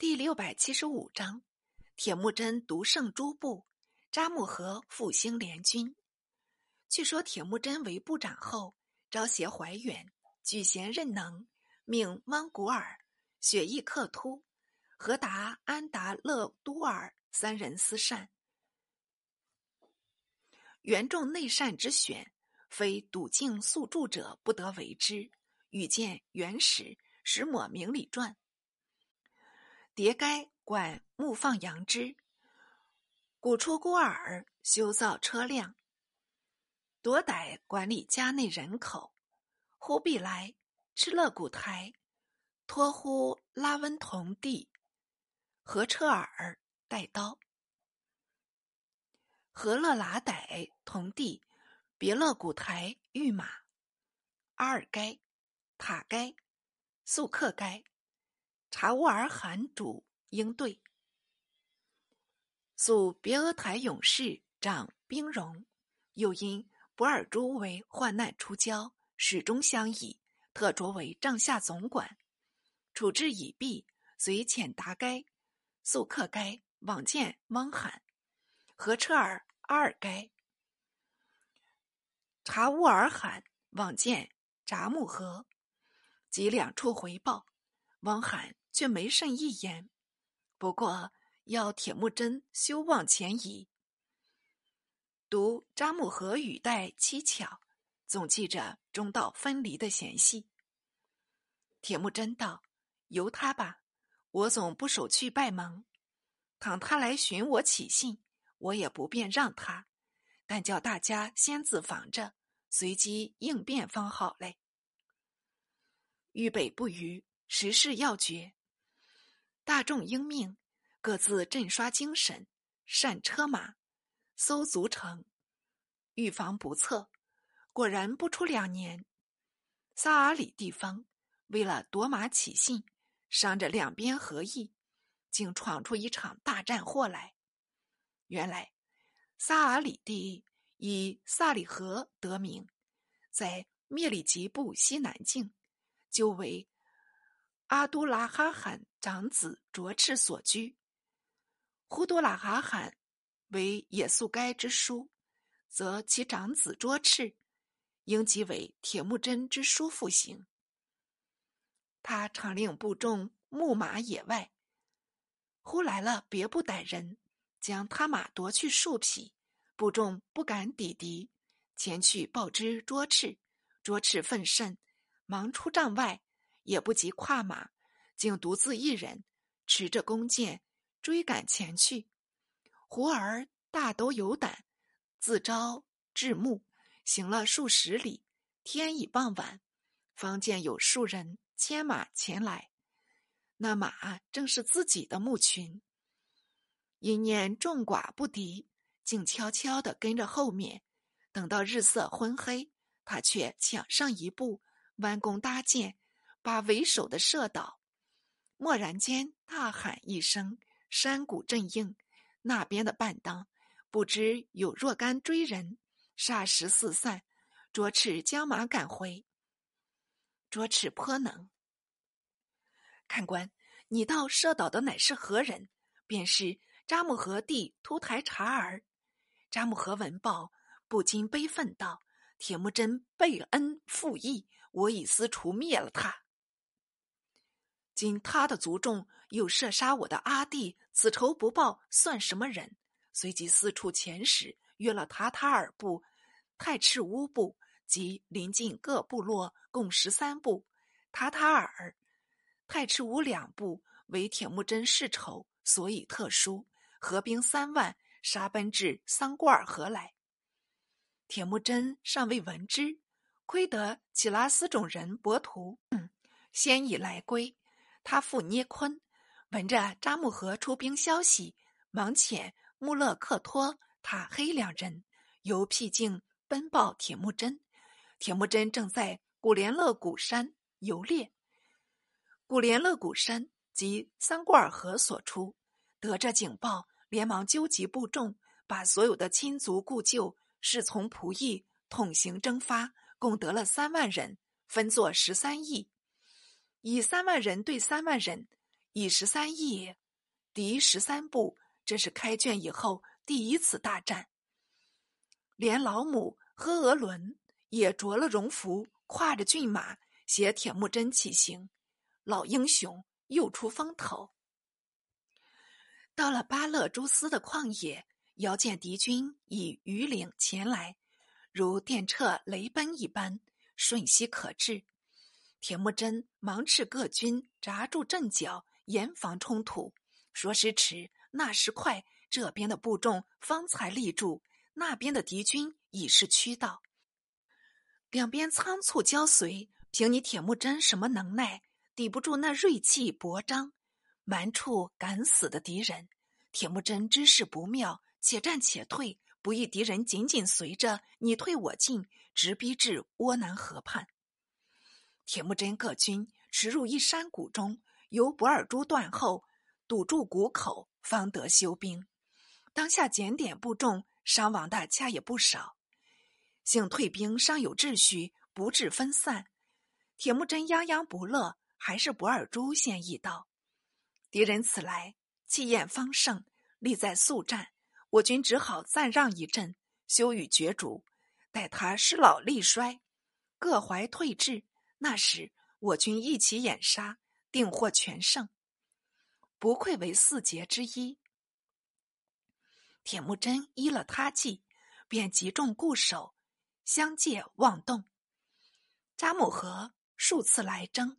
第六百七十五章，铁木真独胜诸部，扎木合复兴联军。据说铁木真为部长后，招携怀远，举贤任能，命汪古尔、雪翼克突、和达安达勒都尔三人思善。元众内善之选，非笃敬素著者不得为之。欲见元始始抹明里传。迭该管牧放羊之，古出孤尔修造车辆。夺逮管理家内人口，忽必来吃乐古台，托呼拉温同弟，和车尔带刀，和勒拉逮同弟，别勒古台御马，阿尔该、塔该、素克该、察乌尔罕主应对，素别额台勇士长兵戎，又因。博尔珠为患难出交，始终相倚，特擢为帐下总管。处置已毕，遂遣达该、速克该往见汪罕，和车尔阿尔该、察乌尔罕往见札木合，及两处回报，汪罕却没甚一言。不过要铁木真休往前移。读扎木合语带蹊跷，总记着中道分离的嫌隙。铁木真道：“由他吧，我总不守去拜盟。倘他来寻我起信，我也不便让他，但叫大家先自防着，随机应变方好嘞。豫北不虞，时势要决，大众应命，各自振刷精神，善车马。”搜足城，预防不测。果然不出两年，萨尔里地方为了夺马起信，伤着两边合议，竟闯出一场大战祸来。原来萨尔里地以萨里河得名，在灭里吉布西南境，就为阿都拉哈罕长子卓赤所居。呼都拉哈罕。为也速该之书，则其长子卓赤应即为铁木真之叔父行。他常令部众牧马野外，忽来了别部歹人，将他马夺去数匹，部众不敢抵敌，前去报知卓赤。卓赤愤甚，忙出帐外，也不及跨马，竟独自一人持着弓箭追赶前去。胡儿大都有胆，自招至暮，行了数十里，天已傍晚，方见有数人牵马前来。那马正是自己的牧群，因念众寡不敌，竟悄悄地跟着后面。等到日色昏黑，他却抢上一步，弯弓搭箭，把为首的射倒。蓦然间，大喊一声，山谷震应。那边的半当，不知有若干追人，霎时四散。卓赤将马赶回。卓赤颇能。看官，你道射倒的乃是何人？便是扎木合弟秃台察儿。扎木合闻报，不禁悲愤道：“铁木真背恩负义，我已私除灭了他。今他的族众又射杀我的阿弟。”此仇不报算什么人？随即四处遣使，约了塔塔尔部、泰赤乌部及邻近各部落共十三部。塔塔尔、泰赤乌两部为铁木真世仇，所以特殊，合兵三万，杀奔至桑古尔河来。铁木真尚未闻之，亏得起拉斯种人伯图先已来归，他父捏坤。闻着扎木合出兵消息，忙遣穆勒克托、塔黑两人由僻静奔报铁木真。铁木真正在古连勒古山游猎，古连勒古山即桑古尔河所出。得着警报，连忙纠集部众，把所有的亲族故旧、侍从仆役统行征发，共得了三万人，分作十三邑，以三万人对三万人。以十三亿，敌十三部。这是开卷以后第一次大战。连老母和额伦也着了戎服，跨着骏马，携铁木真起行。老英雄又出风头。到了巴勒诸斯的旷野，遥见敌军以鱼岭前来，如电掣雷奔一般，瞬息可至。铁木真忙斥各军扎住阵脚，严防冲突。说时迟，那时快，这边的部众方才立住，那边的敌军已是驱到。两边仓促交随，凭你铁木真什么能耐，抵不住那锐气勃张、蛮处敢死的敌人。铁木真知势不妙，且战且退，不意敌人紧紧随着，你退我进，直逼至窝南河畔。铁木真各军驰入一山谷中，由博尔珠断后，堵住谷口，方得休兵。当下检点部众，伤亡的恰也不少。幸退兵尚有秩序，不致分散。铁木真泱泱不乐，还是博尔珠先一到。敌人此来，气焰方盛，力在速战，我军只好暂让一阵，休与角逐。待他失老力衰，各怀退志。那时我军一起掩杀，定获全胜，不愧为四杰之一。铁木真依了他计，便集众固守，相借望动。扎木合数次来征，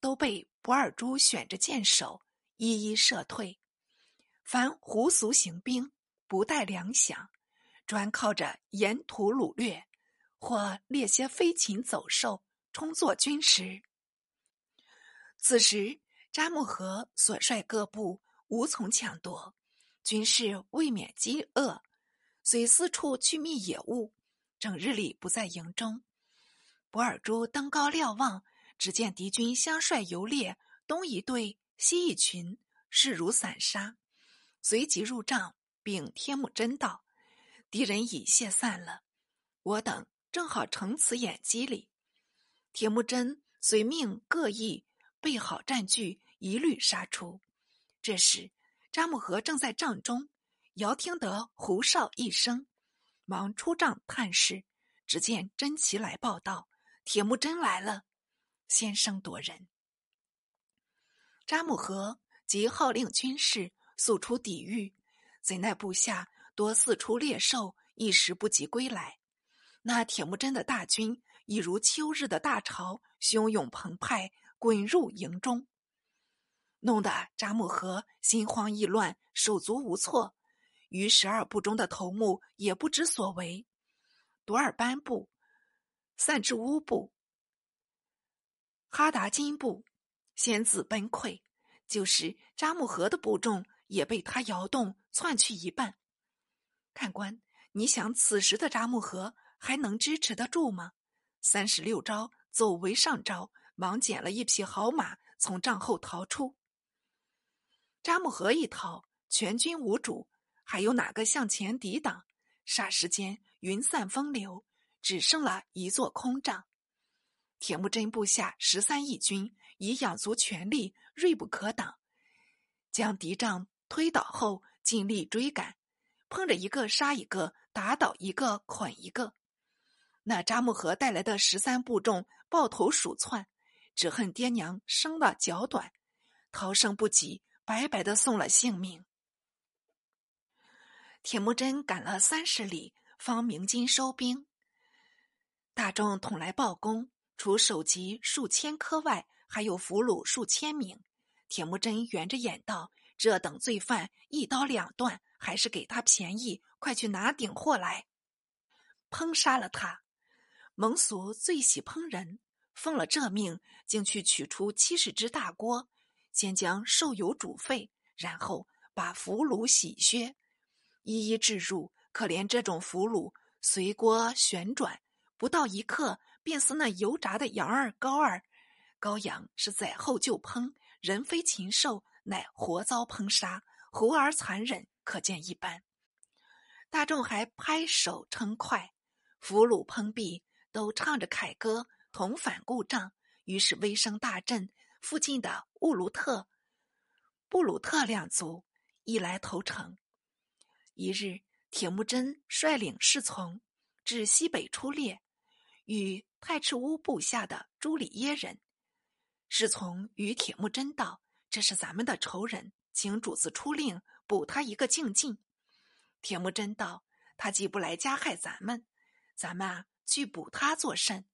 都被博尔珠选着箭手，一一射退。凡胡俗行兵，不带粮饷，专靠着沿途掳掠，或猎些飞禽走兽。充作军师。此时，扎木合所率各部无从抢夺，军士未免饥饿，遂四处去觅野物，整日里不在营中。博尔珠登高瞭望，只见敌军相率游猎，东一队，西一群，势如散沙。随即入帐禀天目真道：“敌人已泄散了，我等正好乘此眼机里。”铁木真遂命各役备好战具，一律杀出。这时，扎木合正在帐中，遥听得胡哨一声，忙出帐探视。只见真奇来报道：“铁木真来了，先声夺人。”扎木合即号令军士速出抵御，怎奈部下多四处猎兽，一时不及归来。那铁木真的大军。已如秋日的大潮，汹涌澎湃，滚入营中，弄得扎木合心慌意乱，手足无措。于十二部中的头目也不知所为。多尔班部、散之乌部、哈达金部先自崩溃，就是扎木合的部众也被他摇动，窜去一半。看官，你想此时的扎木合还能支持得住吗？三十六招走为上招，忙捡了一匹好马，从帐后逃出。扎木合一逃，全军无主，还有哪个向前抵挡？霎时间云散风流，只剩了一座空帐。铁木真部下十三义军已养足全力，锐不可挡，将敌帐推倒后，尽力追赶，碰着一个杀一个，打倒一个捆一个。那扎木合带来的十三部众抱头鼠窜，只恨爹娘生的脚短，逃生不及，白白的送了性命。铁木真赶了三十里，方鸣金收兵。大众统来报功，除首级数千颗外，还有俘虏数千名。铁木真圆着眼道：“这等罪犯一刀两断，还是给他便宜，快去拿顶货来，烹杀了他。”蒙俗最喜烹人，奉了这命，竟去取出七十只大锅，先将瘦油煮沸，然后把俘虏洗削，一一置入。可怜这种俘虏，随锅旋转，不到一刻，便似那油炸的羊儿、羔儿。羔羊是宰后就烹，人非禽兽，乃活遭烹杀，胡而残忍，可见一斑。大众还拍手称快，俘虏烹毕。都唱着凯歌，同返故帐。于是威声大振，附近的乌卢特、布鲁特两族一来投诚。一日，铁木真率领侍从至西北出猎，与太赤乌部下的朱里耶人。侍从与铁木真道：“这是咱们的仇人，请主子出令补他一个净尽。”铁木真道：“他既不来加害咱们，咱们啊去捕他作甚？”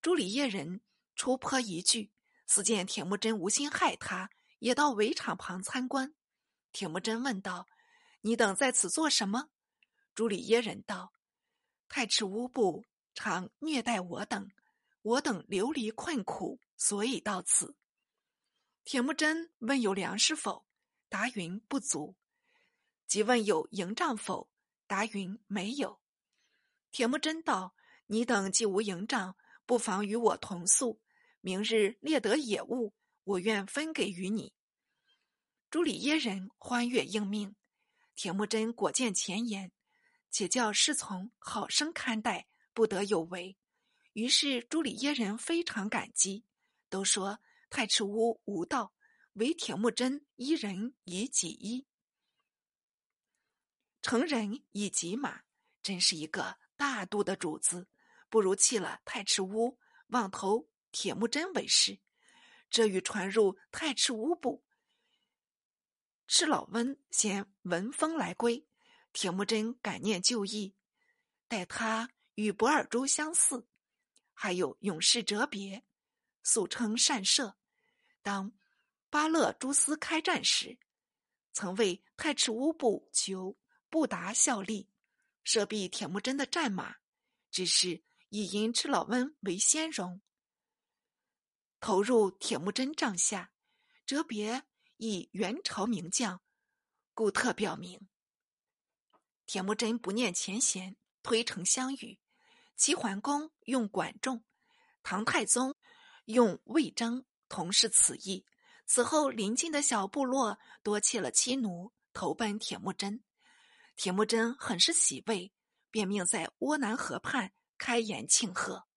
朱里叶人出颇一句，似见铁木真无心害他，也到围场旁参观。铁木真问道：“你等在此做什么？”朱里耶人道：“太赤乌部常虐待我等，我等流离困苦。”所以到此，铁木真问有粮食否？答云不足。即问有营帐否？答云没有。铁木真道：“你等既无营帐，不妨与我同宿。明日猎得野物，我愿分给于你。”朱里耶人欢悦应命。铁木真果见前言，且叫侍从好生看待，不得有违。于是朱里耶人非常感激。都说太赤乌无道，唯铁木真一人以己衣，成人以己马，真是一个大度的主子。不如弃了太赤乌，妄投铁木真为师。这欲传入太赤乌部。赤老温先闻风来归，铁木真感念旧义，待他与博尔珠相似，还有勇士哲别。素称善射。当巴勒诸斯开战时，曾为太赤乌部求布达效力，射毙铁木真的战马。只是以因赤老温为先荣，投入铁木真帐下。哲别以元朝名将，故特表明。铁木真不念前嫌，推诚相与。齐桓公用管仲，唐太宗。用魏征同是此意。此后，邻近的小部落多弃了妻奴，投奔铁木真。铁木真很是喜慰，便命在涡南河畔开眼庆贺。